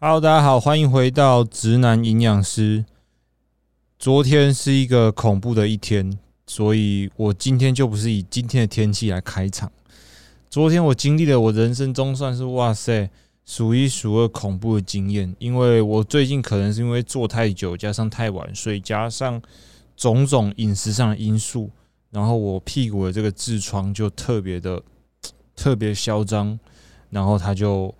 Hello，大家好，欢迎回到直男营养师。昨天是一个恐怖的一天，所以我今天就不是以今天的天气来开场。昨天我经历了我人生中算是哇塞数一数二恐怖的经验，因为我最近可能是因为坐太久，加上太晚睡，加上种种饮食上的因素，然后我屁股的这个痔疮就特别的特别嚣张，然后它就。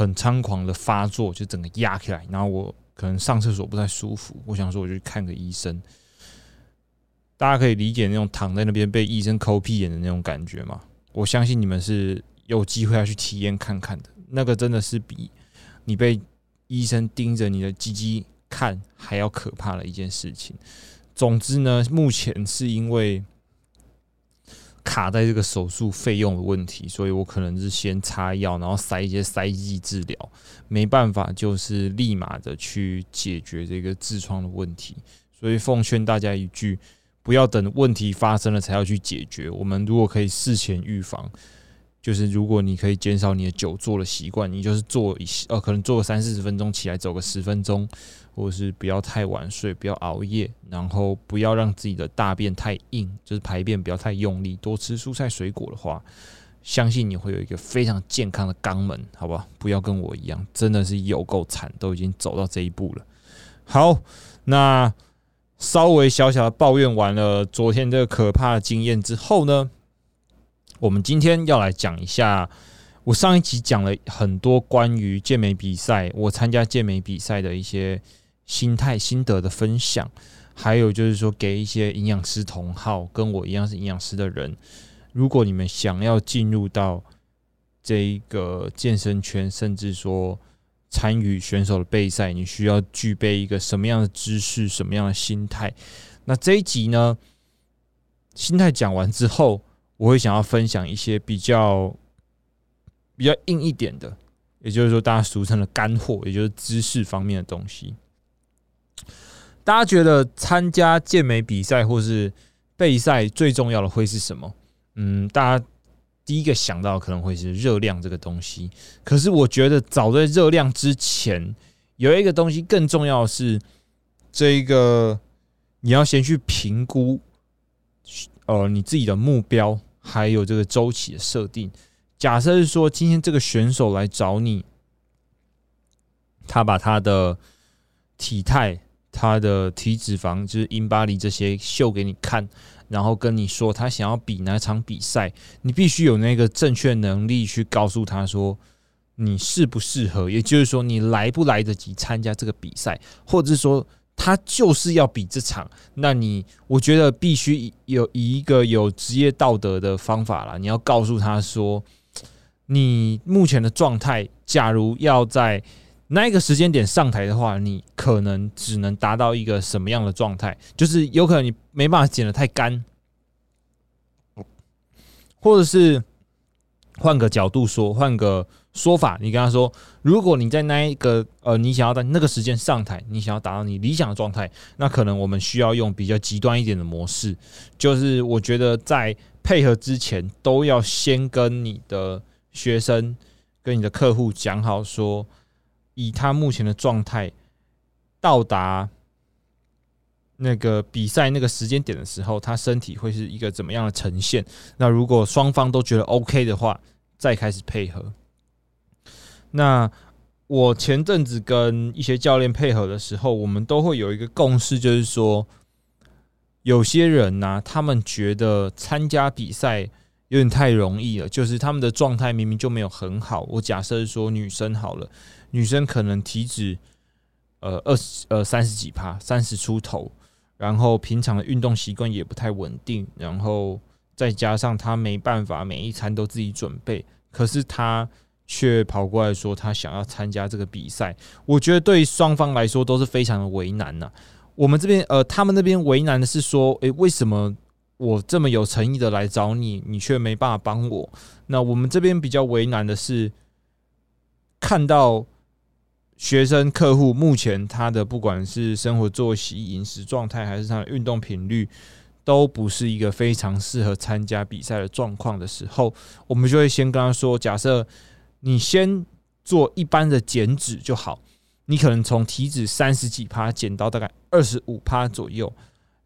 很猖狂的发作，就整个压起来，然后我可能上厕所不太舒服，我想说我就去看个医生。大家可以理解那种躺在那边被医生抠屁眼的那种感觉吗？我相信你们是有机会要去体验看看的，那个真的是比你被医生盯着你的鸡鸡看还要可怕的一件事情。总之呢，目前是因为。卡在这个手术费用的问题，所以我可能是先擦药，然后塞一些塞剂治疗，没办法，就是立马的去解决这个痔疮的问题。所以奉劝大家一句，不要等问题发生了才要去解决。我们如果可以事前预防。就是如果你可以减少你的久坐的习惯，你就是坐一呃，可能坐个三四十分钟，起来走个十分钟，或者是不要太晚睡，不要熬夜，然后不要让自己的大便太硬，就是排便不要太用力，多吃蔬菜水果的话，相信你会有一个非常健康的肛门，好吧？不要跟我一样，真的是有够惨，都已经走到这一步了。好，那稍微小小的抱怨完了昨天这个可怕的经验之后呢？我们今天要来讲一下，我上一集讲了很多关于健美比赛，我参加健美比赛的一些心态心得的分享，还有就是说给一些营养师同好，跟我一样是营养师的人，如果你们想要进入到这一个健身圈，甚至说参与选手的备赛，你需要具备一个什么样的知识，什么样的心态？那这一集呢，心态讲完之后。我会想要分享一些比较比较硬一点的，也就是说大家俗称的干货，也就是知识方面的东西。大家觉得参加健美比赛或是备赛最重要的会是什么？嗯，大家第一个想到可能会是热量这个东西。可是我觉得早在热量之前，有一个东西更重要的是，这一个你要先去评估，呃，你自己的目标。还有这个周期的设定，假设是说今天这个选手来找你，他把他的体态、他的体脂肪，就是英巴黎这些秀给你看，然后跟你说他想要比哪场比赛，你必须有那个正确能力去告诉他说你适不适合，也就是说你来不来得及参加这个比赛，或者是说。他就是要比这场，那你我觉得必须有以一个有职业道德的方法啦。你要告诉他说，你目前的状态，假如要在那一个时间点上台的话，你可能只能达到一个什么样的状态？就是有可能你没办法剪得太干，或者是换个角度说，换个。说法，你跟他说，如果你在那一个呃，你想要在那个时间上台，你想要达到你理想的状态，那可能我们需要用比较极端一点的模式，就是我觉得在配合之前，都要先跟你的学生、跟你的客户讲好，说以他目前的状态到达那个比赛那个时间点的时候，他身体会是一个怎么样的呈现？那如果双方都觉得 OK 的话，再开始配合。那我前阵子跟一些教练配合的时候，我们都会有一个共识，就是说，有些人呢，他们觉得参加比赛有点太容易了，就是他们的状态明明就没有很好。我假设说女生好了，女生可能体脂呃二十呃三十几趴，三十出头，然后平常的运动习惯也不太稳定，然后再加上她没办法每一餐都自己准备，可是她。却跑过来说她想要参加这个比赛，我觉得对双方来说都是非常的为难呐。我们这边呃，他们那边为难的是说，诶，为什么我这么有诚意的来找你，你却没办法帮我？那我们这边比较为难的是，看到学生客户目前他的不管是生活作息、饮食状态，还是他的运动频率，都不是一个非常适合参加比赛的状况的时候，我们就会先跟他说，假设。你先做一般的减脂就好。你可能从体脂三十几趴减到大概二十五趴左右，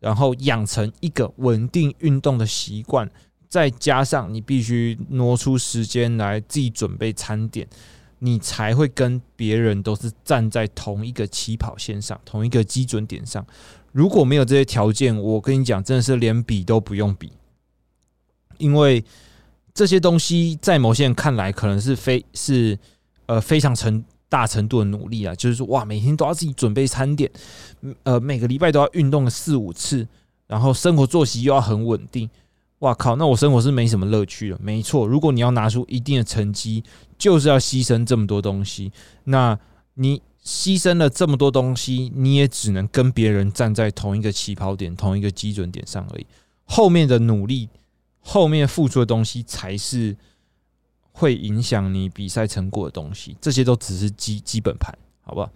然后养成一个稳定运动的习惯，再加上你必须挪出时间来自己准备餐点，你才会跟别人都是站在同一个起跑线上，同一个基准点上。如果没有这些条件，我跟你讲，真的是连比都不用比，因为这些东西在某些人看来可能是非是呃非常成。大程度的努力啊，就是说，哇，每天都要自己准备餐点，呃，每个礼拜都要运动四五次，然后生活作息又要很稳定，哇靠，那我生活是没什么乐趣了。没错，如果你要拿出一定的成绩，就是要牺牲这么多东西。那你牺牲了这么多东西，你也只能跟别人站在同一个起跑点、同一个基准点上而已。后面的努力，后面付出的东西才是。会影响你比赛成果的东西，这些都只是基基本盘，好不好？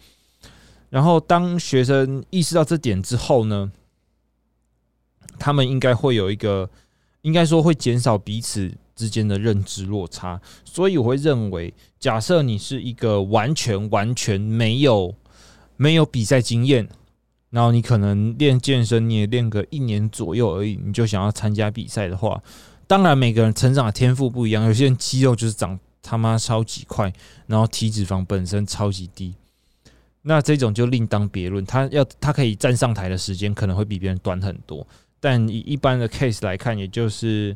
然后当学生意识到这点之后呢，他们应该会有一个，应该说会减少彼此之间的认知落差。所以我会认为，假设你是一个完全完全没有没有比赛经验，然后你可能练健身你也练个一年左右而已，你就想要参加比赛的话。当然，每个人成长的天赋不一样。有些人肌肉就是长他妈超级快，然后体脂肪本身超级低，那这种就另当别论。他要他可以站上台的时间可能会比别人短很多，但以一般的 case 来看，也就是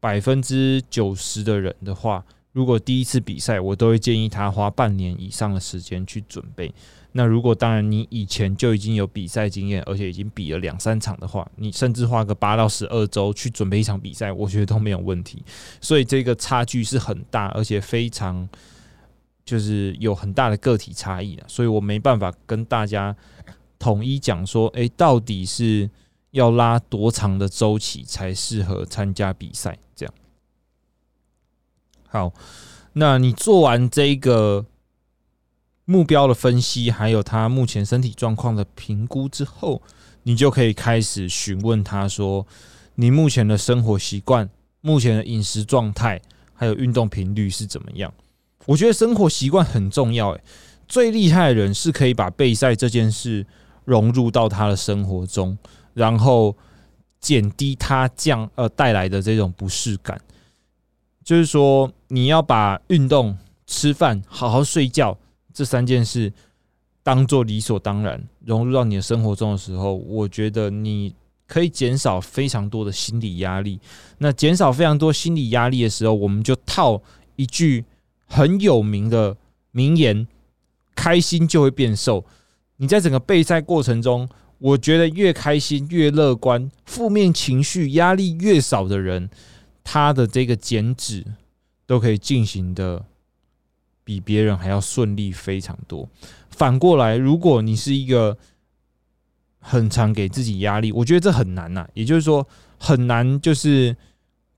百分之九十的人的话，如果第一次比赛，我都会建议他花半年以上的时间去准备。那如果当然你以前就已经有比赛经验，而且已经比了两三场的话，你甚至花个八到十二周去准备一场比赛，我觉得都没有问题。所以这个差距是很大，而且非常就是有很大的个体差异的。所以我没办法跟大家统一讲说，诶，到底是要拉多长的周期才适合参加比赛？这样好，那你做完这个。目标的分析，还有他目前身体状况的评估之后，你就可以开始询问他说：“你目前的生活习惯、目前的饮食状态，还有运动频率是怎么样？”我觉得生活习惯很重要。诶，最厉害的人是可以把备赛这件事融入到他的生活中，然后减低他降呃带来的这种不适感。就是说，你要把运动、吃饭、好好睡觉。这三件事当做理所当然融入到你的生活中的时候，我觉得你可以减少非常多的心理压力。那减少非常多心理压力的时候，我们就套一句很有名的名言：“开心就会变瘦。”你在整个备赛过程中，我觉得越开心、越乐观、负面情绪、压力越少的人，他的这个减脂都可以进行的。比别人还要顺利非常多。反过来，如果你是一个很常给自己压力，我觉得这很难呐。也就是说，很难就是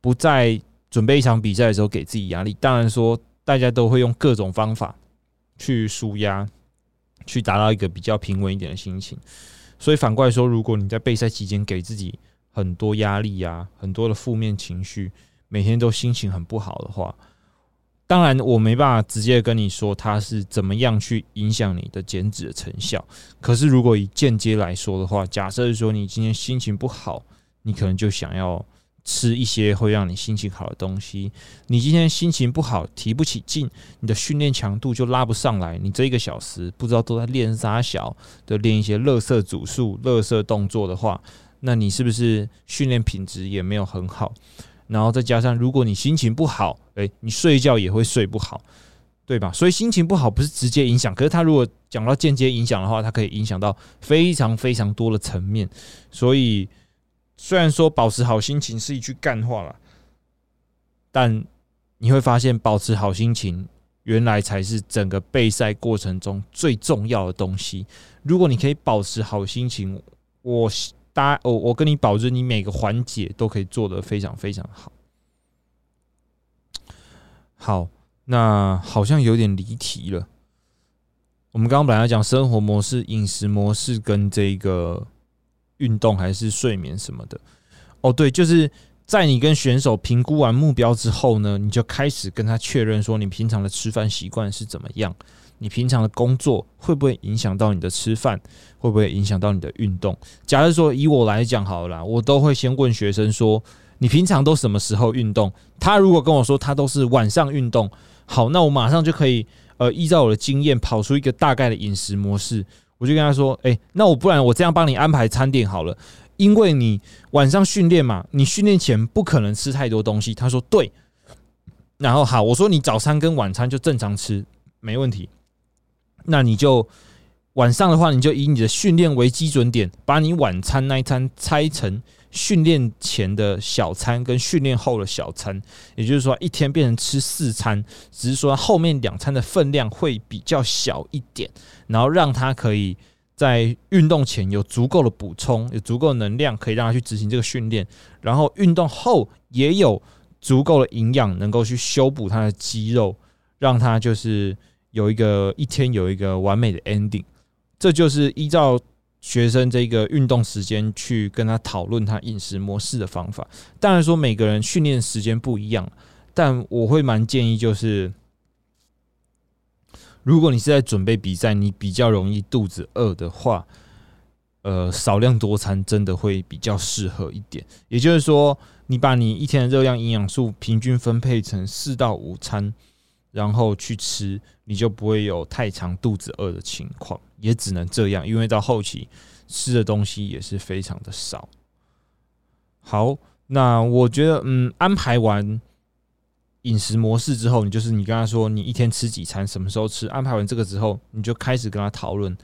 不在准备一场比赛的时候给自己压力。当然说，大家都会用各种方法去舒压，去达到一个比较平稳一点的心情。所以反过来说，如果你在备赛期间给自己很多压力呀，很多的负面情绪，每天都心情很不好的话，当然，我没办法直接跟你说它是怎么样去影响你的减脂的成效。可是，如果以间接来说的话，假设说你今天心情不好，你可能就想要吃一些会让你心情好的东西。你今天心情不好，提不起劲，你的训练强度就拉不上来。你这一个小时不知道都在练啥小的练一些乐色组数、乐色动作的话，那你是不是训练品质也没有很好？然后再加上，如果你心情不好，诶，你睡觉也会睡不好，对吧？所以心情不好不是直接影响，可是它如果讲到间接影响的话，它可以影响到非常非常多的层面。所以虽然说保持好心情是一句干话了，但你会发现保持好心情原来才是整个备赛过程中最重要的东西。如果你可以保持好心情，我。大家，我我跟你保证，你每个环节都可以做得非常非常好。好，那好像有点离题了。我们刚刚本来讲生活模式、饮食模式跟这个运动还是睡眠什么的。哦，对，就是在你跟选手评估完目标之后呢，你就开始跟他确认说，你平常的吃饭习惯是怎么样？你平常的工作会不会影响到你的吃饭？会不会影响到你的运动？假如说以我来讲好了，我都会先问学生说，你平常都什么时候运动？他如果跟我说他都是晚上运动，好，那我马上就可以呃依照我的经验跑出一个大概的饮食模式。我就跟他说，诶，那我不然我这样帮你安排餐点好了。因为你晚上训练嘛，你训练前不可能吃太多东西。他说对，然后好，我说你早餐跟晚餐就正常吃，没问题。那你就晚上的话，你就以你的训练为基准点，把你晚餐那一餐拆成训练前的小餐跟训练后的小餐，也就是说一天变成吃四餐，只是说后面两餐的分量会比较小一点，然后让他可以。在运动前有足够的补充，有足够能量可以让他去执行这个训练，然后运动后也有足够的营养能够去修补他的肌肉，让他就是有一个一天有一个完美的 ending。这就是依照学生这个运动时间去跟他讨论他饮食模式的方法。当然说每个人训练时间不一样，但我会蛮建议就是。如果你是在准备比赛，你比较容易肚子饿的话，呃，少量多餐真的会比较适合一点。也就是说，你把你一天的热量、营养素平均分配成四到五餐，然后去吃，你就不会有太长肚子饿的情况。也只能这样，因为到后期吃的东西也是非常的少。好，那我觉得，嗯，安排完。饮食模式之后，你就是你跟他说你一天吃几餐，什么时候吃，安排完这个之后，你就开始跟他讨论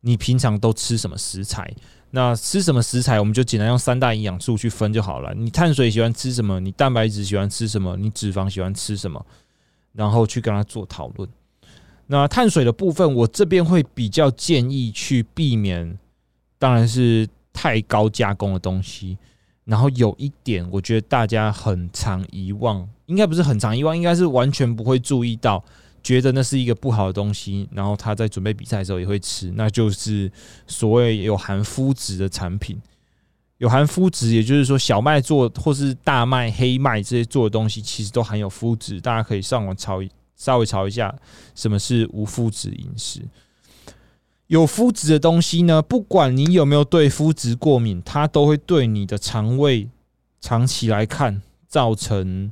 你平常都吃什么食材。那吃什么食材，我们就简单用三大营养素去分就好了。你碳水喜欢吃什么？你蛋白质喜欢吃什么？你脂肪喜欢吃什么？然后去跟他做讨论。那碳水的部分，我这边会比较建议去避免，当然是太高加工的东西。然后有一点，我觉得大家很常遗忘，应该不是很常遗忘，应该是完全不会注意到，觉得那是一个不好的东西。然后他在准备比赛的时候也会吃，那就是所谓有含麸质的产品。有含麸质，也就是说小麦做或是大麦、黑麦这些做的东西，其实都含有麸质。大家可以上网查稍微查一下，什么是无麸质饮食。有麸质的东西呢，不管你有没有对麸质过敏，它都会对你的肠胃长期来看造成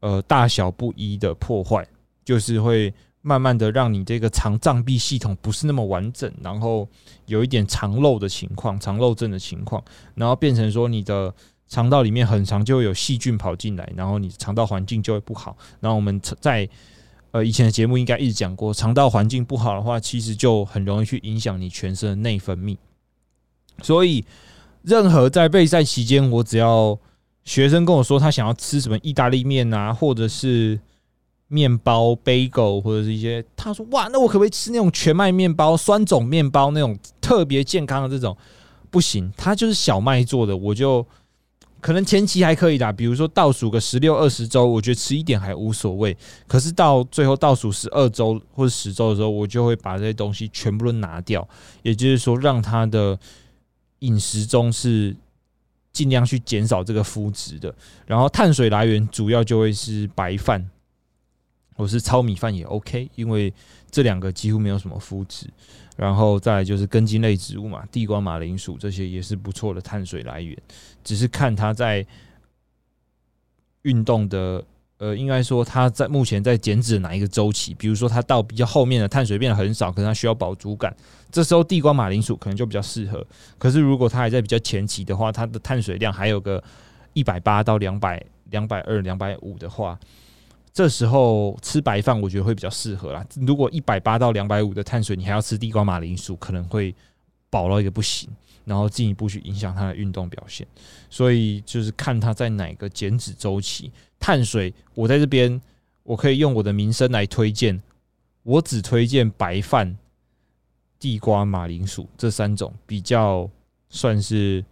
呃大小不一的破坏，就是会慢慢的让你这个肠脏壁系统不是那么完整，然后有一点肠漏的情况，肠漏症的情况，然后变成说你的肠道里面很长就会有细菌跑进来，然后你肠道环境就会不好，然后我们在。呃，以前的节目应该一直讲过，肠道环境不好的话，其实就很容易去影响你全身的内分泌。所以，任何在备赛期间，我只要学生跟我说他想要吃什么意大利面啊，或者是面包、bagel，或者是一些，他说哇，那我可不可以吃那种全麦面包、酸种面包那种特别健康的这种？不行，它就是小麦做的，我就。可能前期还可以的，比如说倒数个十六二十周，我觉得吃一点还无所谓。可是到最后倒数十二周或者十周的时候，我就会把这些东西全部都拿掉。也就是说，让他的饮食中是尽量去减少这个麸质的。然后碳水来源主要就会是白饭，或是糙米饭也 OK，因为这两个几乎没有什么麸质。然后再就是根茎类植物嘛，地瓜、马铃薯这些也是不错的碳水来源，只是看它在运动的，呃，应该说它在目前在减脂哪一个周期，比如说它到比较后面的碳水变得很少，可能它需要饱足感，这时候地瓜、马铃薯可能就比较适合。可是如果它还在比较前期的话，它的碳水量还有个一百八到两百、两百二、两百五的话。这时候吃白饭，我觉得会比较适合啦。如果一百八到两百五的碳水，你还要吃地瓜、马铃薯，可能会饱到一个不行，然后进一步去影响他的运动表现。所以就是看他在哪个减脂周期。碳水，我在这边我可以用我的名声来推荐，我只推荐白饭、地瓜、马铃薯这三种比较算是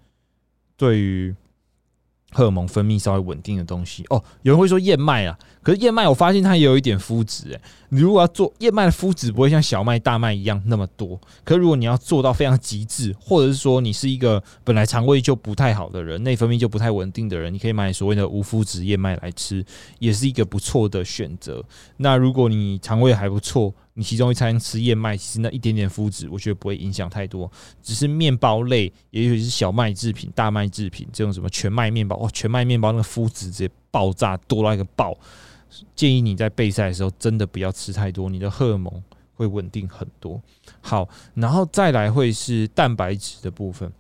对于荷尔蒙分泌稍微稳定的东西哦。有人会说燕麦啊，可是燕麦我发现它也有一点麸质诶。你如果要做燕麦的麸质不会像小麦、大麦一样那么多，可如果你要做到非常极致，或者是说你是一个本来肠胃就不太好的人，内分泌就不太稳定的人，你可以买所谓的无麸质燕麦来吃，也是一个不错的选择。那如果你肠胃还不错，你其中一餐吃燕麦，其实那一点点麸质，我觉得不会影响太多。只是面包类，也许是小麦制品、大麦制品这种什么全麦面包，哇，全麦面包那个麸质直接爆炸多到一个爆。建议你在备赛的时候，真的不要吃太多，你的荷尔蒙会稳定很多。好，然后再来会是蛋白质的部分。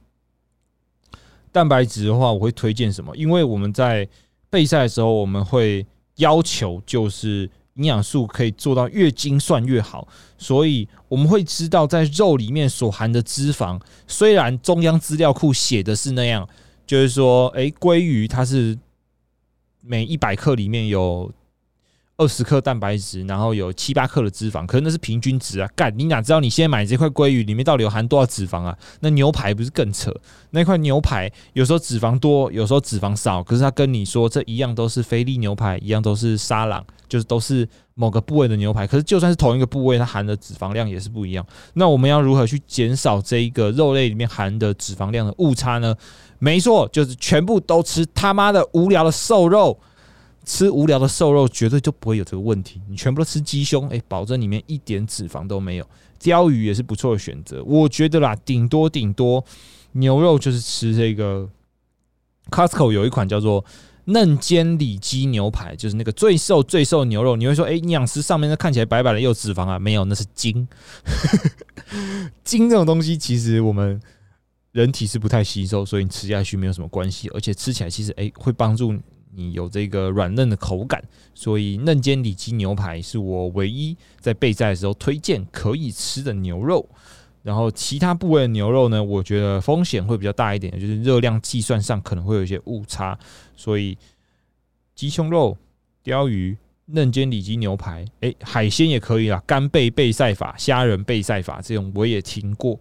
蛋白质的话，我会推荐什么？因为我们在备赛的时候，我们会要求就是。营养素可以做到越精算越好，所以我们会知道在肉里面所含的脂肪，虽然中央资料库写的是那样，就是说，诶，鲑鱼它是每一百克里面有。二十克蛋白质，然后有七八克的脂肪，可是那是平均值啊！干，你哪知道你现在买这块鲑鱼里面到底有含多少脂肪啊？那牛排不是更扯？那块牛排有时候脂肪多，有时候脂肪少，可是他跟你说这一样都是菲力牛排，一样都是沙朗，就是都是某个部位的牛排。可是就算是同一个部位，它含的脂肪量也是不一样。那我们要如何去减少这一个肉类里面含的脂肪量的误差呢？没错，就是全部都吃他妈的无聊的瘦肉。吃无聊的瘦肉绝对就不会有这个问题。你全部都吃鸡胸，哎，保证里面一点脂肪都没有。鲷鱼也是不错的选择，我觉得啦，顶多顶多牛肉就是吃这个。Costco 有一款叫做嫩煎里脊牛排，就是那个最瘦最瘦牛肉。你会说，哎，营养师上面那看起来白白的有脂肪啊？没有，那是筋。筋这种东西其实我们人体是不太吸收，所以你吃下去没有什么关系，而且吃起来其实哎会帮助。你有这个软嫩的口感，所以嫩煎里脊牛排是我唯一在备赛的时候推荐可以吃的牛肉。然后其他部位的牛肉呢，我觉得风险会比较大一点，就是热量计算上可能会有一些误差。所以鸡胸肉、鲷鱼、嫩煎里脊牛排，诶，海鲜也可以啦，干贝备赛法、虾仁备赛法这种我也听过。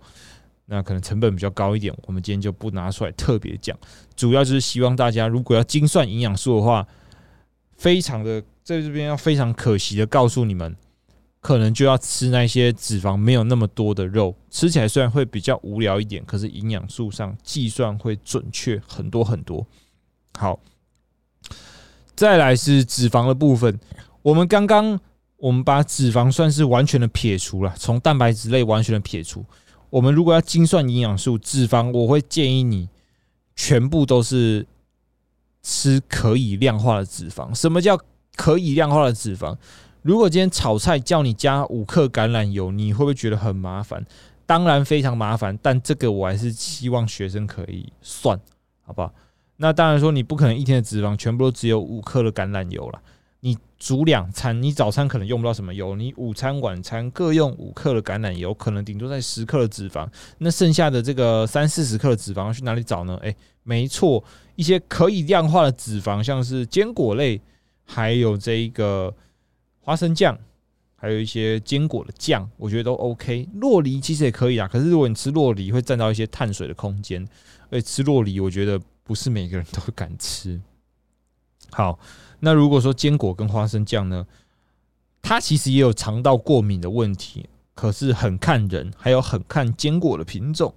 那可能成本比较高一点，我们今天就不拿出来特别讲。主要就是希望大家如果要精算营养素的话，非常的在这边要非常可惜的告诉你们，可能就要吃那些脂肪没有那么多的肉，吃起来虽然会比较无聊一点，可是营养素上计算会准确很多很多。好，再来是脂肪的部分，我们刚刚我们把脂肪算是完全的撇除了，从蛋白质类完全的撇除。我们如果要精算营养素，脂肪我会建议你全部都是吃可以量化的脂肪。什么叫可以量化的脂肪？如果今天炒菜叫你加五克橄榄油，你会不会觉得很麻烦？当然非常麻烦，但这个我还是希望学生可以算，好不好？那当然说你不可能一天的脂肪全部都只有五克的橄榄油了。你煮两餐，你早餐可能用不到什么油，你午餐、晚餐各用五克的橄榄油，可能顶多在十克的脂肪。那剩下的这个三四十克的脂肪去哪里找呢？诶，没错，一些可以量化的脂肪，像是坚果类，还有这一个花生酱，还有一些坚果的酱，我觉得都 OK。洛梨其实也可以啊，可是如果你吃洛梨，会占到一些碳水的空间，而且吃洛梨，我觉得不是每个人都敢吃。好。那如果说坚果跟花生酱呢，它其实也有肠道过敏的问题，可是很看人，还有很看坚果的品种。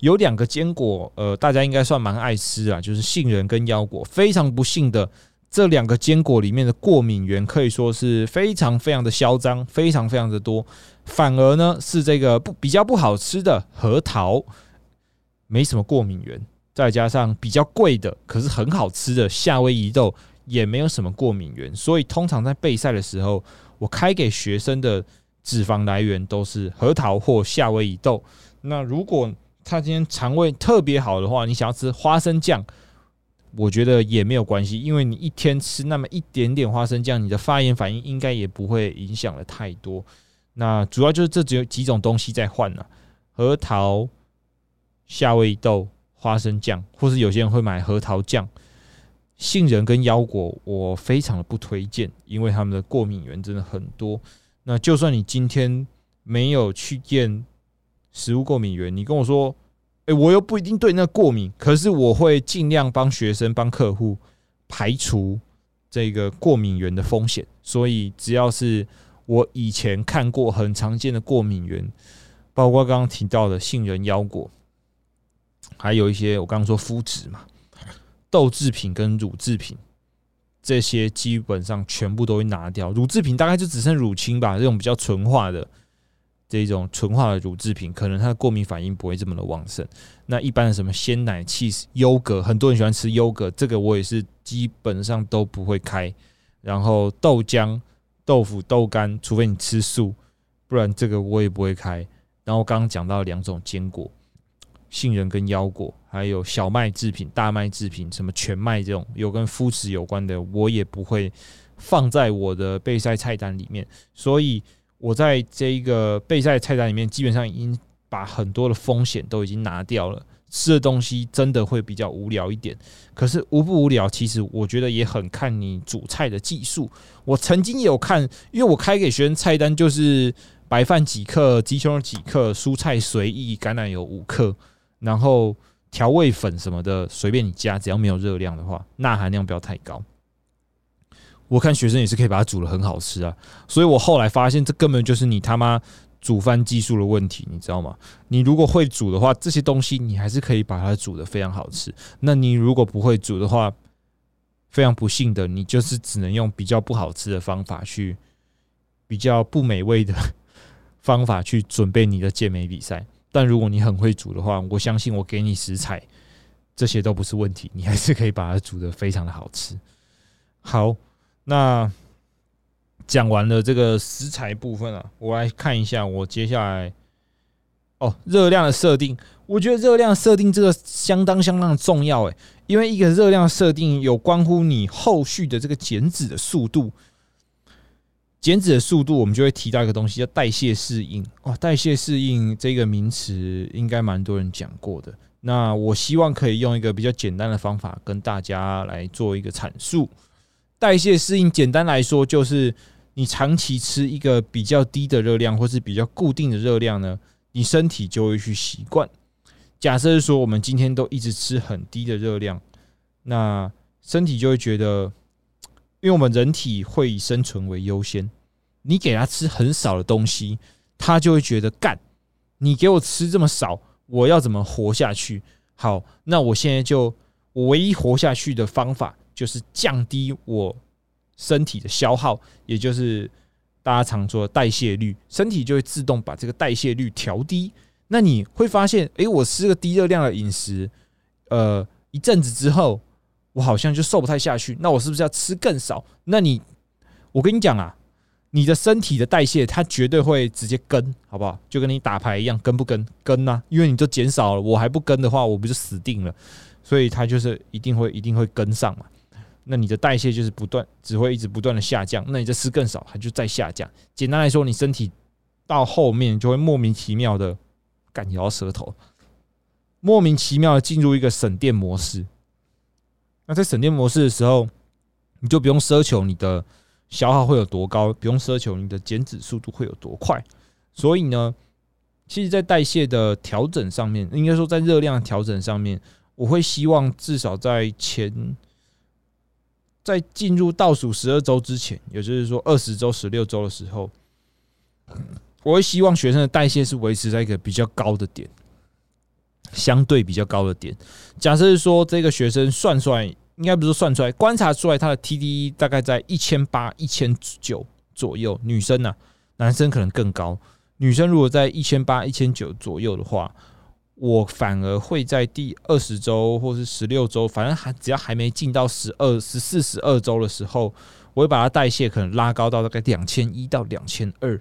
有两个坚果，呃，大家应该算蛮爱吃啊，就是杏仁跟腰果。非常不幸的，这两个坚果里面的过敏源可以说是非常非常的嚣张，非常非常的多。反而呢，是这个不比较不好吃的核桃，没什么过敏源，再加上比较贵的，可是很好吃的夏威夷豆。也没有什么过敏源，所以通常在备赛的时候，我开给学生的脂肪来源都是核桃或夏威夷豆。那如果他今天肠胃特别好的话，你想要吃花生酱，我觉得也没有关系，因为你一天吃那么一点点花生酱，你的发炎反应应该也不会影响了太多。那主要就是这只有几种东西在换了：核桃、夏威夷豆、花生酱，或是有些人会买核桃酱。杏仁跟腰果，我非常的不推荐，因为他们的过敏源真的很多。那就算你今天没有去验食物过敏源，你跟我说诶，我又不一定对那过敏，可是我会尽量帮学生、帮客户排除这个过敏源的风险。所以，只要是我以前看过很常见的过敏源，包括刚刚提到的杏仁腰果，还有一些我刚刚说麸质嘛，豆制品跟乳制品，这些基本上全部都会拿掉。乳制品大概就只剩乳清吧，这种比较纯化的。这种纯化的乳制品，可能它的过敏反应不会这么的旺盛。那一般的什么鲜奶、cheese、优格，很多人喜欢吃优格，这个我也是基本上都不会开。然后豆浆、豆腐、豆干，除非你吃素，不然这个我也不会开。然后刚刚讲到两种坚果，杏仁跟腰果，还有小麦制品、大麦制品，什么全麦这种有跟麸质有关的，我也不会放在我的备赛菜单里面。所以。我在这一个备赛菜单里面，基本上已经把很多的风险都已经拿掉了。吃的东西真的会比较无聊一点，可是无不无聊，其实我觉得也很看你煮菜的技术。我曾经有看，因为我开给学生菜单就是白饭几克，鸡胸肉几克，蔬菜随意，橄榄油五克，然后调味粉什么的随便你加，只要没有热量的话，钠含量不要太高。我看学生也是可以把它煮的很好吃啊，所以我后来发现这根本就是你他妈煮饭技术的问题，你知道吗？你如果会煮的话，这些东西你还是可以把它煮的非常好吃。那你如果不会煮的话，非常不幸的，你就是只能用比较不好吃的方法去，比较不美味的方法去准备你的健美比赛。但如果你很会煮的话，我相信我给你食材，这些都不是问题，你还是可以把它煮的非常的好吃。好。那讲完了这个食材部分啊，我来看一下我接下来哦热量的设定。我觉得热量设定这个相当相当的重要诶，因为一个热量设定有关乎你后续的这个减脂的速度。减脂的速度，我们就会提到一个东西叫代谢适应哇。代谢适应这个名词应该蛮多人讲过的。那我希望可以用一个比较简单的方法跟大家来做一个阐述。代谢适应，简单来说就是你长期吃一个比较低的热量，或是比较固定的热量呢，你身体就会去习惯。假设说，我们今天都一直吃很低的热量，那身体就会觉得，因为我们人体会以生存为优先，你给他吃很少的东西，他就会觉得干，你给我吃这么少，我要怎么活下去？好，那我现在就我唯一活下去的方法。就是降低我身体的消耗，也就是大家常说的代谢率，身体就会自动把这个代谢率调低。那你会发现，诶，我吃个低热量的饮食，呃，一阵子之后，我好像就瘦不太下去。那我是不是要吃更少？那你，我跟你讲啊，你的身体的代谢它绝对会直接跟，好不好？就跟你打牌一样，跟不跟？跟呐，因为你就减少了，我还不跟的话，我不就死定了？所以它就是一定会一定会跟上嘛。那你的代谢就是不断，只会一直不断的下降。那你这吃更少，它就再下降。简单来说，你身体到后面就会莫名其妙的干咬舌头，莫名其妙的进入一个省电模式。那在省电模式的时候，你就不用奢求你的消耗会有多高，不用奢求你的减脂速度会有多快。所以呢，其实，在代谢的调整上面，应该说在热量调整上面，我会希望至少在前。在进入倒数十二周之前，也就是说二十周、十六周的时候，我会希望学生的代谢是维持在一个比较高的点，相对比较高的点。假设说这个学生算出来，应该不是算出来，观察出来他的 TDE 大概在一千八、一千九左右。女生呢，男生可能更高。女生如果在一千八、一千九左右的话。我反而会在第二十周或是十六周，反正还只要还没进到十二、十四、十二周的时候，我会把它代谢可能拉高到大概两千一到两千二。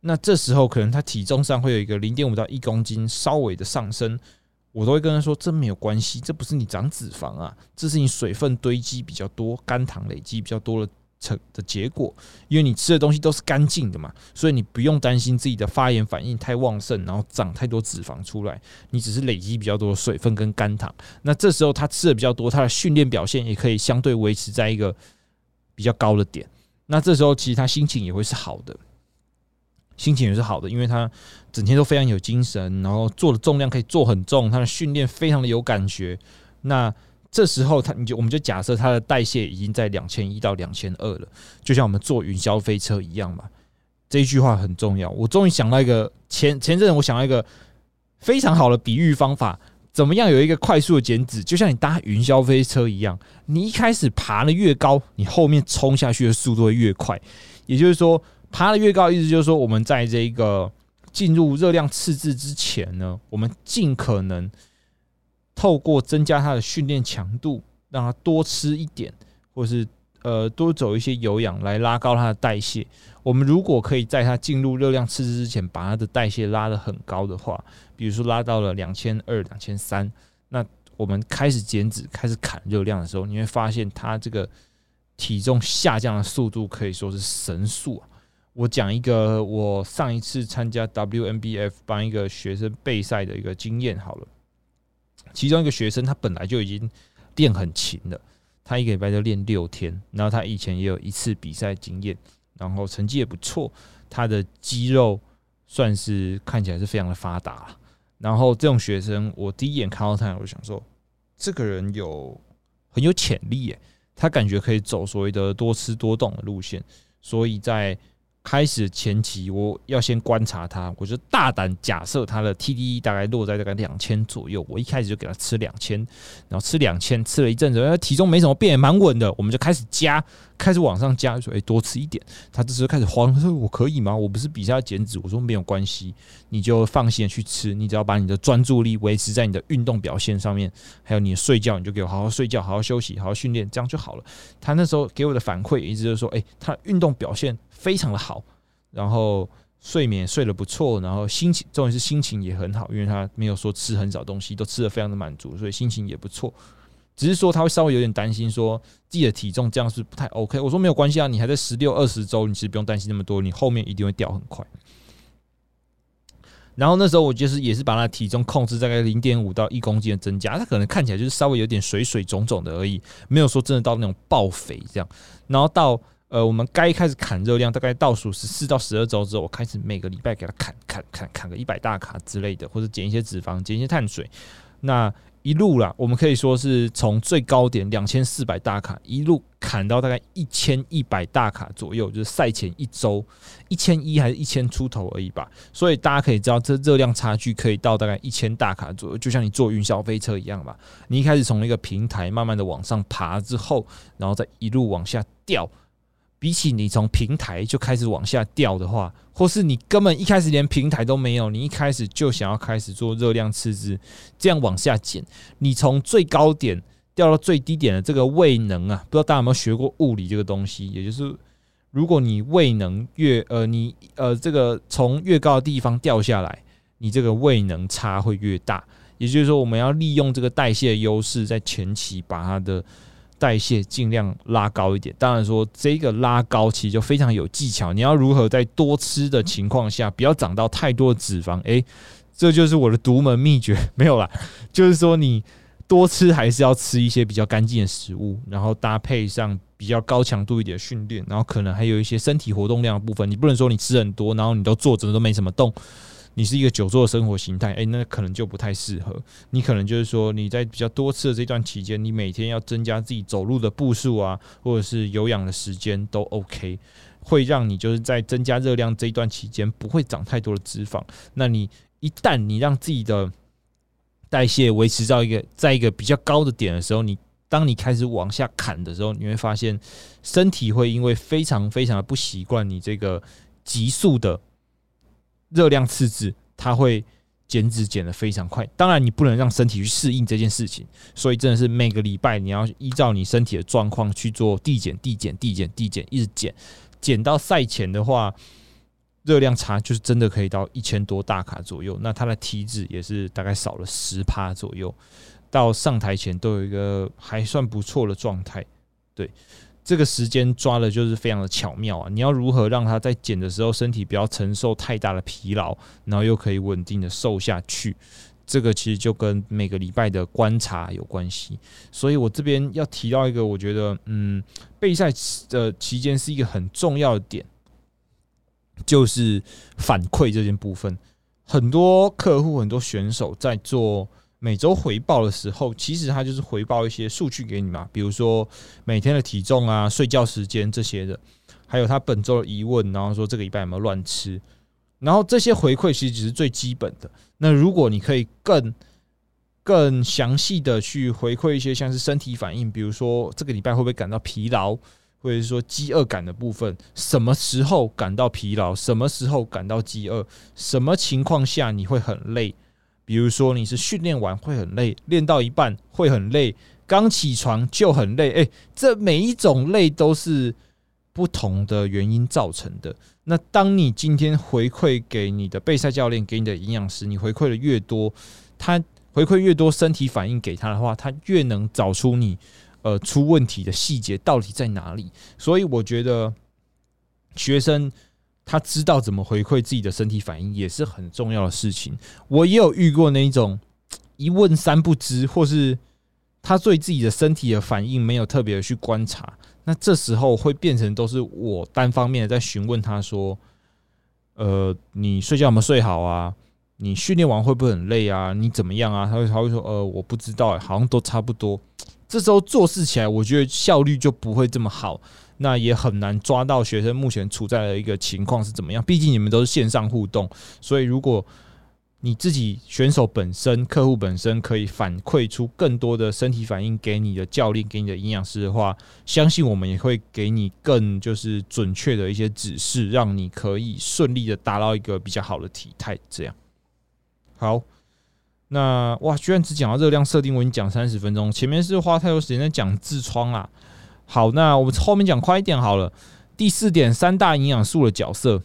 那这时候可能他体重上会有一个零点五到一公斤稍微的上升，我都会跟他说：这没有关系，这不是你长脂肪啊，这是你水分堆积比较多，肝糖累积比较多的。成的结果，因为你吃的东西都是干净的嘛，所以你不用担心自己的发炎反应太旺盛，然后长太多脂肪出来。你只是累积比较多的水分跟肝糖。那这时候他吃的比较多，他的训练表现也可以相对维持在一个比较高的点。那这时候其实他心情也会是好的。心情也是好的，因为他整天都非常有精神，然后做的重量可以做很重，他的训练非常的有感觉。那这时候他你就我们就假设他的代谢已经在两千一到两千二了，就像我们坐云霄飞车一样嘛。这一句话很重要。我终于想到一个前前阵我想到一个非常好的比喻方法。怎么样有一个快速的减脂？就像你搭云霄飞车一样，你一开始爬的越高，你后面冲下去的速度会越快。也就是说，爬的越高，意思就是说，我们在这个进入热量赤字之前呢，我们尽可能透过增加它的训练强度，让它多吃一点，或是呃多走一些有氧来拉高它的代谢。我们如果可以在它进入热量赤字之前，把它的代谢拉得很高的话，比如说拉到了两千二、两千三，那我们开始减脂、开始砍热量的时候，你会发现它这个体重下降的速度可以说是神速啊！我讲一个我上一次参加 WNBF 帮一个学生备赛的一个经验好了，其中一个学生他本来就已经练很勤了，他一个礼拜就练六天，然后他以前也有一次比赛经验。然后成绩也不错，他的肌肉算是看起来是非常的发达。然后这种学生，我第一眼看到他，我就想说，这个人有很有潜力耶，他感觉可以走所谓的多吃多动的路线，所以在。开始前期，我要先观察他，我就大胆假设他的 TDE 大概落在大概两千左右。我一开始就给他吃两千，然后吃两千，吃了一阵子，他体重没什么变，蛮稳的。我们就开始加，开始往上加，说：“哎，多吃一点。”他这时候开始慌，他说：“我可以吗？我不是比赛要减脂。”我说：“没有关系，你就放心的去吃，你只要把你的专注力维持在你的运动表现上面，还有你的睡觉，你就给我好好睡觉，好好休息，好好训练，这样就好了。”他那时候给我的反馈一直就是说：“哎，他运动表现。”非常的好，然后睡眠睡得不错，然后心情重点是心情也很好，因为他没有说吃很少东西，都吃的非常的满足，所以心情也不错。只是说他会稍微有点担心，说自己的体重这样是不太 OK。我说没有关系啊，你还在十六二十周，你其实不用担心那么多，你后面一定会掉很快。然后那时候我就是也是把他体重控制大概零点五到一公斤的增加，他可能看起来就是稍微有点水水肿肿的而已，没有说真的到那种爆肥这样。然后到呃，我们该开始砍热量，大概倒数十四到十二周之后，我开始每个礼拜给他砍砍砍砍个一百大卡之类的，或者减一些脂肪，减一些碳水。那一路啦，我们可以说是从最高点两千四百大卡一路砍到大概一千一百大卡左右，就是赛前一周一千一还是一千出头而已吧。所以大家可以知道，这热量差距可以到大概一千大卡左右，就像你坐云霄飞车一样吧。你一开始从一个平台慢慢的往上爬之后，然后再一路往下掉。比起你从平台就开始往下掉的话，或是你根本一开始连平台都没有，你一开始就想要开始做热量赤字，这样往下减，你从最高点掉到最低点的这个位能啊，不知道大家有没有学过物理这个东西？也就是如果你位能越呃你呃这个从越高的地方掉下来，你这个位能差会越大。也就是说，我们要利用这个代谢优势，在前期把它的。代谢尽量拉高一点，当然说这个拉高其实就非常有技巧。你要如何在多吃的情况下，不要长到太多的脂肪？诶，这就是我的独门秘诀。没有啦，就是说你多吃还是要吃一些比较干净的食物，然后搭配上比较高强度一点的训练，然后可能还有一些身体活动量的部分。你不能说你吃很多，然后你都坐着都没什么动。你是一个久坐的生活形态，诶，那可能就不太适合。你可能就是说，你在比较多次的这段期间，你每天要增加自己走路的步数啊，或者是有氧的时间都 OK，会让你就是在增加热量这一段期间不会长太多的脂肪。那你一旦你让自己的代谢维持到一个在一个比较高的点的时候，你当你开始往下砍的时候，你会发现身体会因为非常非常的不习惯你这个急速的。热量赤字，它会减脂减的非常快。当然，你不能让身体去适应这件事情，所以真的是每个礼拜你要依照你身体的状况去做递减、递减、递减、递减，一直减，减到赛前的话，热量差就是真的可以到一千多大卡左右。那它的体脂也是大概少了十趴左右，到上台前都有一个还算不错的状态。对。这个时间抓的就是非常的巧妙啊！你要如何让他在减的时候身体不要承受太大的疲劳，然后又可以稳定的瘦下去？这个其实就跟每个礼拜的观察有关系。所以我这边要提到一个，我觉得嗯，备赛的期间是一个很重要的点，就是反馈这件部分。很多客户、很多选手在做每周回报的时候，其实他就是回报一些数据给你嘛，比如说每天的体重啊、睡觉时间这些的，还有他本周的疑问，然后说这个礼拜有没有乱吃，然后这些回馈其实只是最基本的。那如果你可以更更详细的去回馈一些像是身体反应，比如说这个礼拜会不会感到疲劳，或者是说饥饿感的部分，什么时候感到疲劳，什么时候感到饥饿，什么情况下你会很累？比如说你是训练完会很累，练到一半会很累，刚起床就很累，诶，这每一种累都是不同的原因造成的。那当你今天回馈给你的备赛教练，给你的营养师，你回馈的越多，他。回馈越多，身体反应给他的话，他越能找出你呃出问题的细节到底在哪里。所以我觉得学生他知道怎么回馈自己的身体反应也是很重要的事情。我也有遇过那一种一问三不知，或是他对自己的身体的反应没有特别的去观察，那这时候会变成都是我单方面的在询问他说：“呃，你睡觉有没有睡好啊？”你训练完会不会很累啊？你怎么样啊？他会他会说，呃，我不知道，好像都差不多。这时候做事起来，我觉得效率就不会这么好，那也很难抓到学生目前处在的一个情况是怎么样。毕竟你们都是线上互动，所以如果你自己选手本身、客户本身可以反馈出更多的身体反应给你的教练、给你的营养师的话，相信我们也会给你更就是准确的一些指示，让你可以顺利的达到一个比较好的体态，这样。好，那哇，居然只讲到热量设定，我已经讲三十分钟，前面是花太多时间在讲痔疮啊。好，那我们后面讲快一点好了。第四点，三大营养素的角色，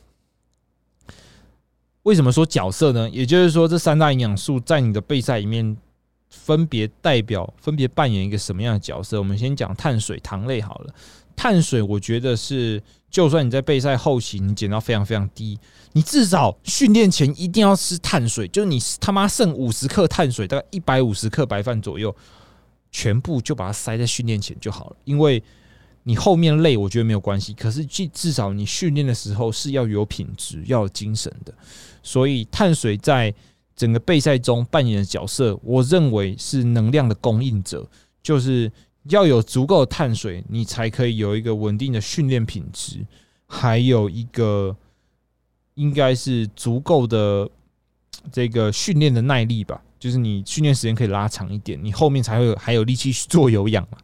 为什么说角色呢？也就是说，这三大营养素在你的备赛里面分别代表、分别扮演一个什么样的角色？我们先讲碳水、糖类好了。碳水，我觉得是，就算你在备赛后期你减到非常非常低。你至少训练前一定要吃碳水，就是你他妈剩五十克碳水，大概一百五十克白饭左右，全部就把它塞在训练前就好了。因为你后面累，我觉得没有关系。可是至至少你训练的时候是要有品质、要有精神的。所以碳水在整个备赛中扮演的角色，我认为是能量的供应者，就是要有足够的碳水，你才可以有一个稳定的训练品质，还有一个。应该是足够的这个训练的耐力吧，就是你训练时间可以拉长一点，你后面才会还有力气去做有氧嘛。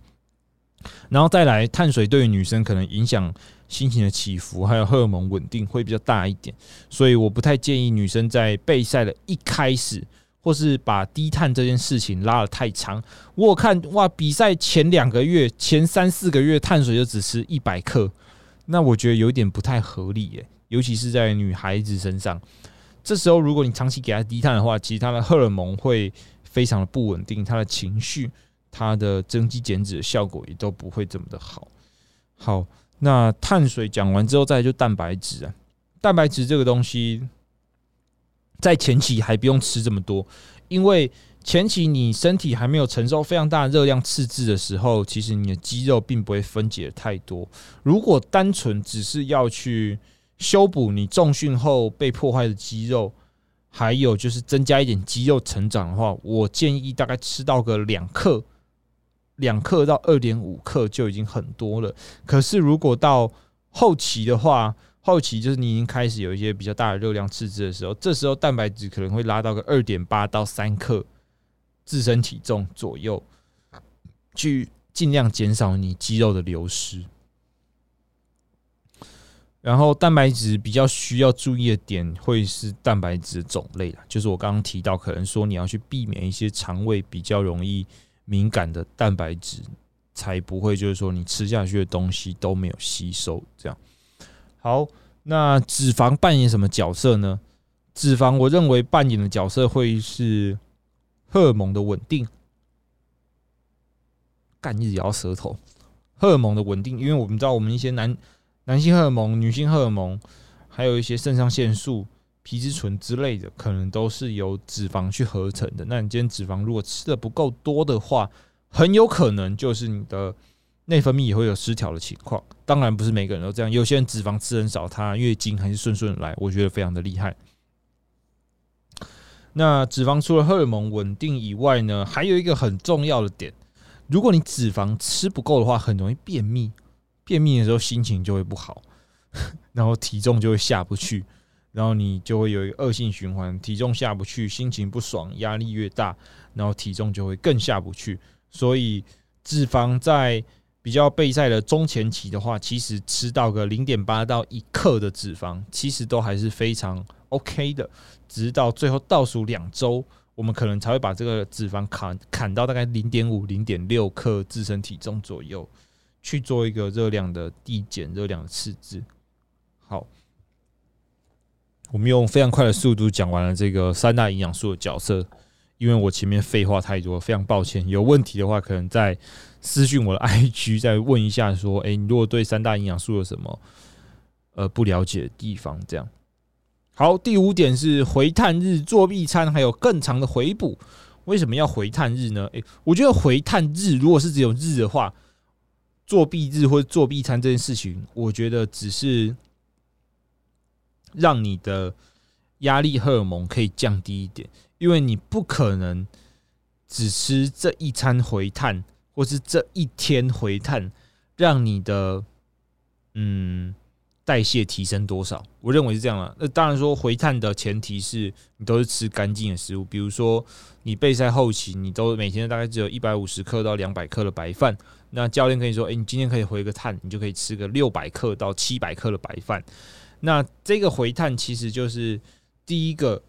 然后再来，碳水对于女生可能影响心情的起伏，还有荷尔蒙稳定会比较大一点，所以我不太建议女生在备赛的一开始，或是把低碳这件事情拉得太长。我看哇，比赛前两个月、前三四个月碳水就只吃一百克，那我觉得有点不太合理耶。尤其是在女孩子身上，这时候如果你长期给他低碳的话，其实他的荷尔蒙会非常的不稳定，他的情绪、他的增肌减脂的效果也都不会这么的好。好，那碳水讲完之后，再就蛋白质啊，蛋白质这个东西，在前期还不用吃这么多，因为前期你身体还没有承受非常大的热量赤字的时候，其实你的肌肉并不会分解太多。如果单纯只是要去修补你重训后被破坏的肌肉，还有就是增加一点肌肉成长的话，我建议大概吃到个两克，两克到二点五克就已经很多了。可是如果到后期的话，后期就是你已经开始有一些比较大的热量赤字的时候，这时候蛋白质可能会拉到个二点八到三克自身体重左右，去尽量减少你肌肉的流失。然后蛋白质比较需要注意的点会是蛋白质种类啦，就是我刚刚提到，可能说你要去避免一些肠胃比较容易敏感的蛋白质，才不会就是说你吃下去的东西都没有吸收。这样好，那脂肪扮演什么角色呢？脂肪我认为扮演的角色会是荷尔蒙的稳定，干一直咬舌头，荷尔蒙的稳定，因为我们知道我们一些男。男性荷尔蒙、女性荷尔蒙，还有一些肾上腺素、皮质醇之类的，可能都是由脂肪去合成的。那你今天脂肪如果吃的不够多的话，很有可能就是你的内分泌也会有失调的情况。当然不是每个人都这样，有些人脂肪吃很少，他月经还是顺顺来，我觉得非常的厉害。那脂肪除了荷尔蒙稳定以外呢，还有一个很重要的点，如果你脂肪吃不够的话，很容易便秘。便秘的时候心情就会不好，然后体重就会下不去，然后你就会有一个恶性循环，体重下不去，心情不爽，压力越大，然后体重就会更下不去。所以脂肪在比较备赛的中前期的话，其实吃到个零点八到一克的脂肪，其实都还是非常 OK 的。直到最后倒数两周，我们可能才会把这个脂肪砍砍到大概零点五、零点六克自身体重左右，去做一个热量的递减、热量的赤字。好，我们用非常快的速度讲完了这个三大营养素的角色，因为我前面废话太多，非常抱歉。有问题的话，可能在私讯我的 IG 再问一下，说：哎，你如果对三大营养素有什么呃不了解的地方，这样。好，第五点是回探日作弊餐，还有更长的回补。为什么要回探日呢？诶，我觉得回探日如果是只有日的话，作弊日或者作弊餐这件事情，我觉得只是让你的压力荷尔蒙可以降低一点，因为你不可能只吃这一餐回碳，或是这一天回碳，让你的嗯。代谢提升多少？我认为是这样了。那当然说回碳的前提是你都是吃干净的食物，比如说你备赛后期，你都每天大概只有一百五十克到两百克的白饭。那教练可以说：“诶，你今天可以回个碳，你就可以吃个六百克到七百克的白饭。”那这个回碳其实就是第一个。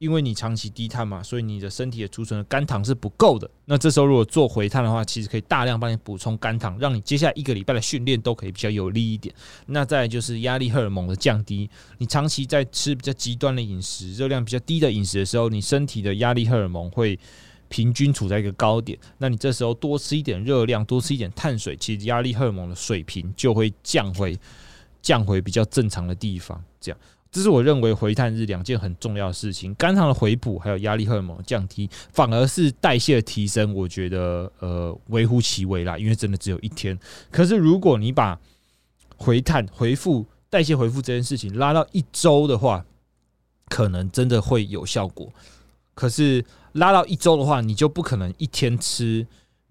因为你长期低碳嘛，所以你的身体的储存的肝糖是不够的。那这时候如果做回碳的话，其实可以大量帮你补充肝糖，让你接下来一个礼拜的训练都可以比较有利一点。那再就是压力荷尔蒙的降低，你长期在吃比较极端的饮食、热量比较低的饮食的时候，你身体的压力荷尔蒙会平均处在一个高点。那你这时候多吃一点热量，多吃一点碳水，其实压力荷尔蒙的水平就会降回降回比较正常的地方。这样。这是我认为回碳日两件很重要的事情，肝糖的回补，还有压力荷尔蒙降低，反而是代谢的提升。我觉得呃微乎其微啦，因为真的只有一天。可是如果你把回碳回复代谢回复这件事情拉到一周的话，可能真的会有效果。可是拉到一周的话，你就不可能一天吃。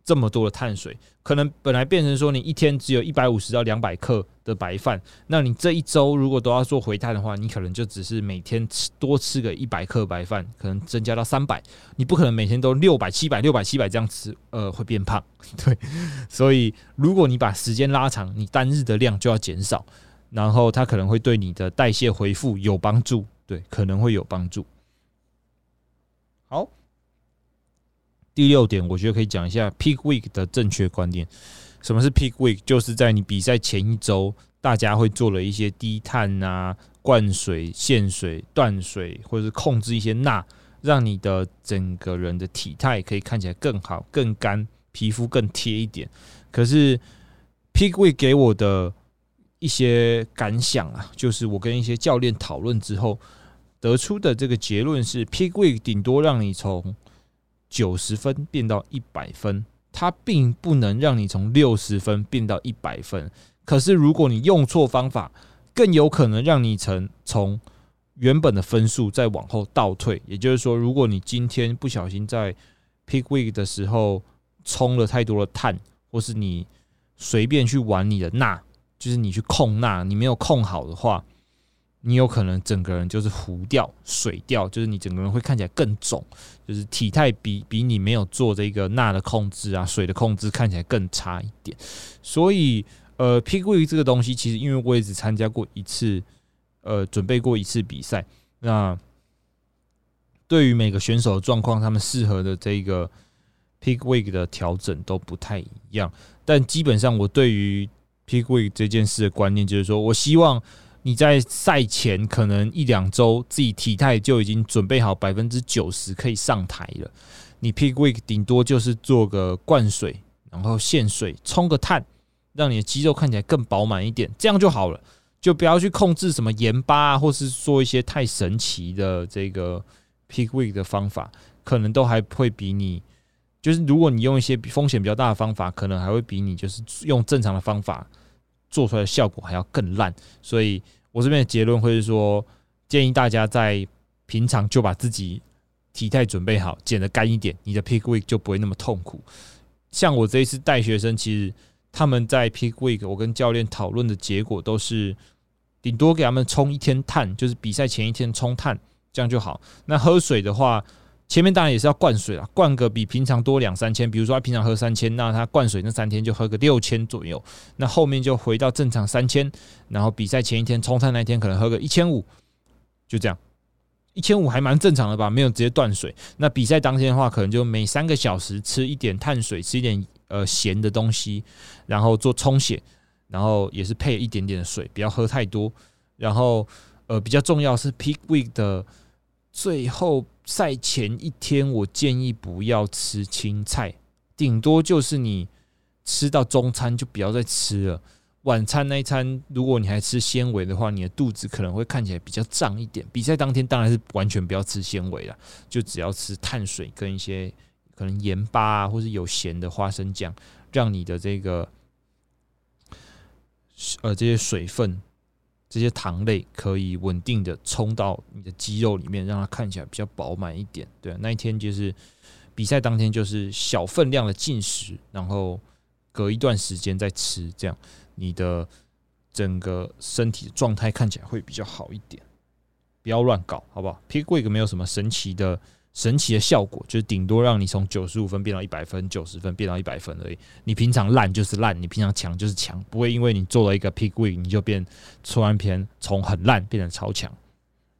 这么多的碳水，可能本来变成说你一天只有一百五十到两百克的白饭，那你这一周如果都要做回碳的话，你可能就只是每天吃多吃个一百克白饭，可能增加到三百，你不可能每天都六百、七百、六百、七百这样吃，呃，会变胖。对，所以如果你把时间拉长，你单日的量就要减少，然后它可能会对你的代谢恢复有帮助，对，可能会有帮助。好。第六点，我觉得可以讲一下 peak week 的正确观念。什么是 peak week？就是在你比赛前一周，大家会做了一些低碳啊、灌水、限水、断水，或者是控制一些钠，让你的整个人的体态可以看起来更好、更干，皮肤更贴一点。可是 peak week 给我的一些感想啊，就是我跟一些教练讨论之后得出的这个结论是：peak week 顶多让你从九十分变到一百分，它并不能让你从六十分变到一百分。可是如果你用错方法，更有可能让你从从原本的分数再往后倒退。也就是说，如果你今天不小心在 pick week 的时候充了太多的碳，或是你随便去玩你的钠，就是你去控钠，你没有控好的话。你有可能整个人就是糊掉、水掉，就是你整个人会看起来更肿，就是体态比比你没有做这个钠的控制啊、水的控制看起来更差一点。所以，呃，peak week 这个东西，其实因为我也只参加过一次，呃，准备过一次比赛。那对于每个选手的状况，他们适合的这个 peak week 的调整都不太一样。但基本上，我对于 peak week 这件事的观念就是说，我希望。你在赛前可能一两周，自己体态就已经准备好百分之九十可以上台了。你 pick week 顶多就是做个灌水，然后限水，冲个碳，让你的肌肉看起来更饱满一点，这样就好了。就不要去控制什么盐巴，啊或是做一些太神奇的这个 peak week 的方法，可能都还会比你就是如果你用一些风险比较大的方法，可能还会比你就是用正常的方法做出来的效果还要更烂。所以我这边的结论会是说，建议大家在平常就把自己体态准备好，减得干一点，你的 pick week 就不会那么痛苦。像我这一次带学生，其实他们在 pick week，我跟教练讨论的结果都是顶多给他们冲一天碳，就是比赛前一天冲碳，这样就好。那喝水的话。前面当然也是要灌水啊，灌个比平常多两三千。比如说他平常喝三千，那他灌水那三天就喝个六千左右。那后面就回到正常三千，然后比赛前一天冲碳那天可能喝个一千五，就这样，一千五还蛮正常的吧？没有直接断水。那比赛当天的话，可能就每三个小时吃一点碳水，吃一点呃咸的东西，然后做充血，然后也是配一点点的水，不要喝太多。然后呃比较重要是 peak week 的最后。赛前一天，我建议不要吃青菜，顶多就是你吃到中餐就不要再吃了。晚餐那一餐，如果你还吃纤维的话，你的肚子可能会看起来比较胀一点。比赛当天当然是完全不要吃纤维了，就只要吃碳水跟一些可能盐巴啊，或是有咸的花生酱，让你的这个呃这些水分。这些糖类可以稳定的冲到你的肌肉里面，让它看起来比较饱满一点。对，那一天就是比赛当天，就是小分量的进食，然后隔一段时间再吃，这样你的整个身体的状态看起来会比较好一点。不要乱搞，好不好？Pick week 没有什么神奇的。神奇的效果就是顶多让你从九十五分变到一百分，九十分变到一百分而已。你平常烂就是烂，你平常强就是强，不会因为你做了一个 pick week，你就变突然偏从很烂变成超强，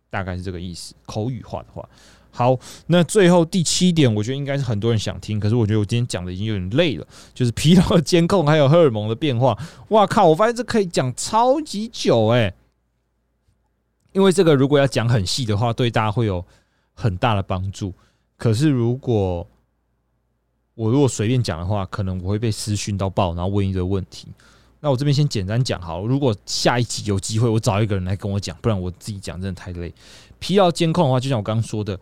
大概是这个意思。口语化的话，好，那最后第七点，我觉得应该是很多人想听，可是我觉得我今天讲的已经有点累了，就是疲劳的监控还有荷尔蒙的变化。哇靠！我发现这可以讲超级久诶。因为这个如果要讲很细的话，对大家会有。很大的帮助，可是如果我如果随便讲的话，可能我会被私讯到爆，然后问一个问题。那我这边先简单讲好，如果下一集有机会，我找一个人来跟我讲，不然我自己讲真的太累。疲劳监控的话，就像我刚刚说的，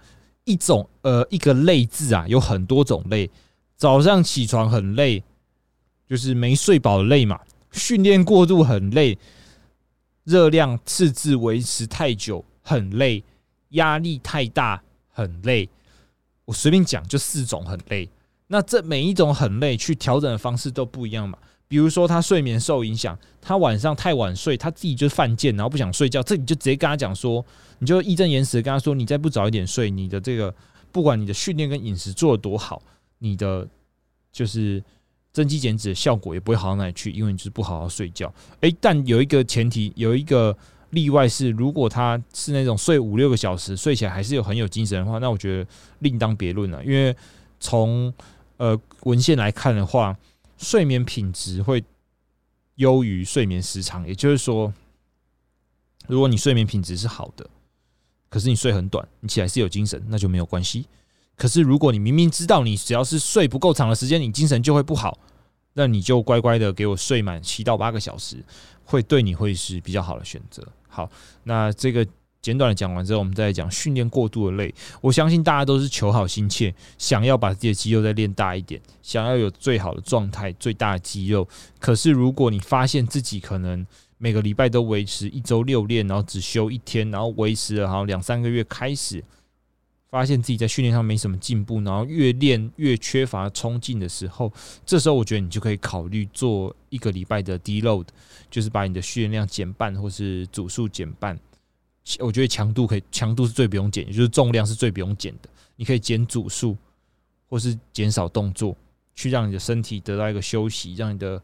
一种呃一个累字啊，有很多种累。早上起床很累，就是没睡饱累嘛；训练过度很累，热量赤字维持太久很累，压力太大。很累，我随便讲就四种很累。那这每一种很累，去调整的方式都不一样嘛。比如说他睡眠受影响，他晚上太晚睡，他自己就犯贱，然后不想睡觉，这你就直接跟他讲说，你就义正言辞的跟他说，你再不早一点睡，你的这个不管你的训练跟饮食做的多好，你的就是增肌减脂的效果也不会好到哪里去，因为你就是不好好睡觉。诶，但有一个前提，有一个。例外是，如果他是那种睡五六个小时，睡起来还是有很有精神的话，那我觉得另当别论了。因为从呃文献来看的话，睡眠品质会优于睡眠时长。也就是说，如果你睡眠品质是好的，可是你睡很短，你起来是有精神，那就没有关系。可是如果你明明知道你只要是睡不够长的时间，你精神就会不好，那你就乖乖的给我睡满七到八个小时，会对你会是比较好的选择。好，那这个简短的讲完之后，我们再讲训练过度的累。我相信大家都是求好心切，想要把自己的肌肉再练大一点，想要有最好的状态、最大的肌肉。可是如果你发现自己可能每个礼拜都维持一周六练，然后只休一天，然后维持了好像两三个月，开始发现自己在训练上没什么进步，然后越练越缺乏冲劲的时候，这时候我觉得你就可以考虑做一个礼拜的低 load。就是把你的训练量减半，或是组数减半。我觉得强度可以，强度是最不用减，也就是重量是最不用减的。你可以减组数，或是减少动作，去让你的身体得到一个休息，让你的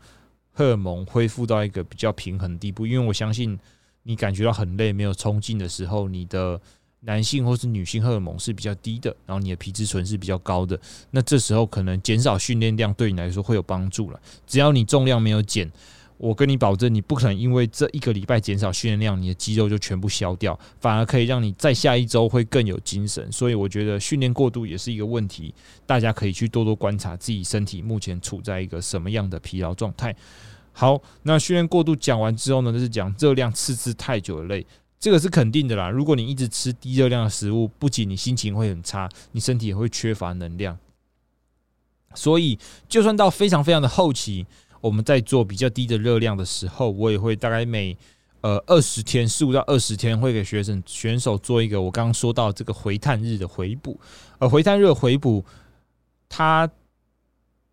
荷尔蒙恢复到一个比较平衡的地步。因为我相信，你感觉到很累、没有冲劲的时候，你的男性或是女性荷尔蒙是比较低的，然后你的皮质醇是比较高的。那这时候可能减少训练量对你来说会有帮助了。只要你重量没有减。我跟你保证，你不可能因为这一个礼拜减少训练量，你的肌肉就全部消掉，反而可以让你在下一周会更有精神。所以我觉得训练过度也是一个问题，大家可以去多多观察自己身体目前处在一个什么样的疲劳状态。好，那训练过度讲完之后呢，就是讲热量吃吃太久的累，这个是肯定的啦。如果你一直吃低热量的食物，不仅你心情会很差，你身体也会缺乏能量。所以就算到非常非常的后期，我们在做比较低的热量的时候，我也会大概每呃二十天十五到二十天会给学生选手做一个我刚刚说到这个回探日的回补，而回探日的回补它。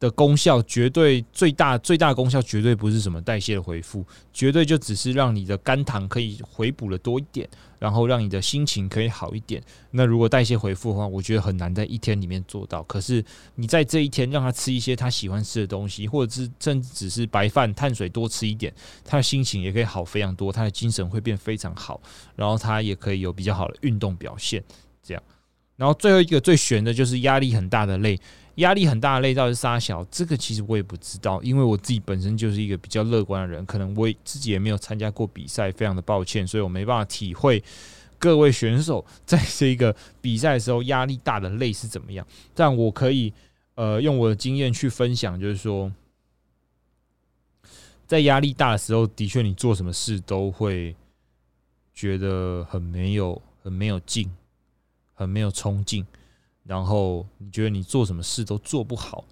的功效绝对最大，最大功效绝对不是什么代谢的回复，绝对就只是让你的肝糖可以回补的多一点，然后让你的心情可以好一点。那如果代谢回复的话，我觉得很难在一天里面做到。可是你在这一天让他吃一些他喜欢吃的东西，或者是甚至只是白饭、碳水多吃一点，他的心情也可以好非常多，他的精神会变非常好，然后他也可以有比较好的运动表现。这样，然后最后一个最悬的就是压力很大的累。压力很大的累到是沙小，这个其实我也不知道，因为我自己本身就是一个比较乐观的人，可能我自己也没有参加过比赛，非常的抱歉，所以我没办法体会各位选手在这个比赛的时候压力大的累是怎么样。但我可以呃用我的经验去分享，就是说，在压力大的时候，的确你做什么事都会觉得很没有、很没有劲、很没有冲劲。然后你觉得你做什么事都做不好，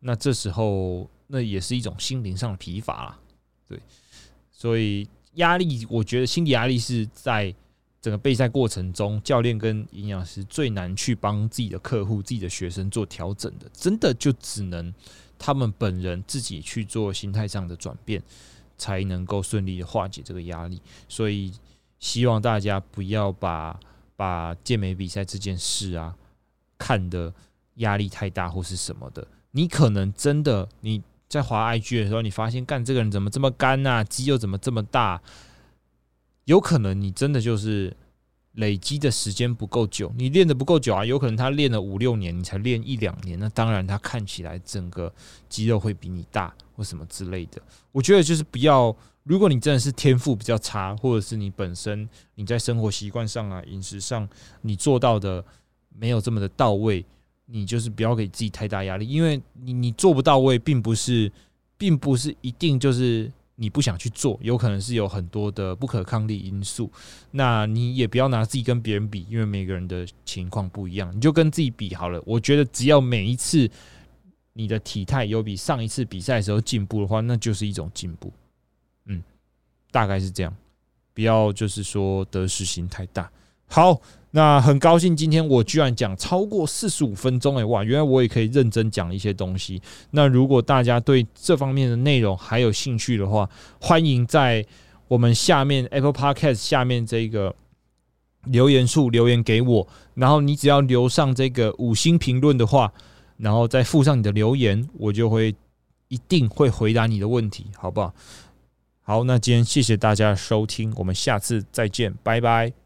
那这时候那也是一种心灵上的疲乏啦。对，所以压力，我觉得心理压力是在整个备赛过程中，教练跟营养师最难去帮自己的客户、自己的学生做调整的，真的就只能他们本人自己去做心态上的转变，才能够顺利的化解这个压力。所以希望大家不要把把健美比赛这件事啊。看的压力太大或是什么的，你可能真的你在滑 IG 的时候，你发现干这个人怎么这么干呐，肌肉怎么这么大？有可能你真的就是累积的时间不够久，你练的不够久啊。有可能他练了五六年，你才练一两年，那当然他看起来整个肌肉会比你大或什么之类的。我觉得就是不要，如果你真的是天赋比较差，或者是你本身你在生活习惯上啊、饮食上你做到的。没有这么的到位，你就是不要给自己太大压力，因为你你做不到位，并不是，并不是一定就是你不想去做，有可能是有很多的不可抗力因素。那你也不要拿自己跟别人比，因为每个人的情况不一样，你就跟自己比好了。我觉得只要每一次你的体态有比上一次比赛的时候进步的话，那就是一种进步。嗯，大概是这样，不要就是说得失心太大。好。那很高兴，今天我居然讲超过四十五分钟诶，哇！原来我也可以认真讲一些东西。那如果大家对这方面的内容还有兴趣的话，欢迎在我们下面 Apple Podcast 下面这个留言处留言给我。然后你只要留上这个五星评论的话，然后再附上你的留言，我就会一定会回答你的问题，好不好？好，那今天谢谢大家收听，我们下次再见，拜拜。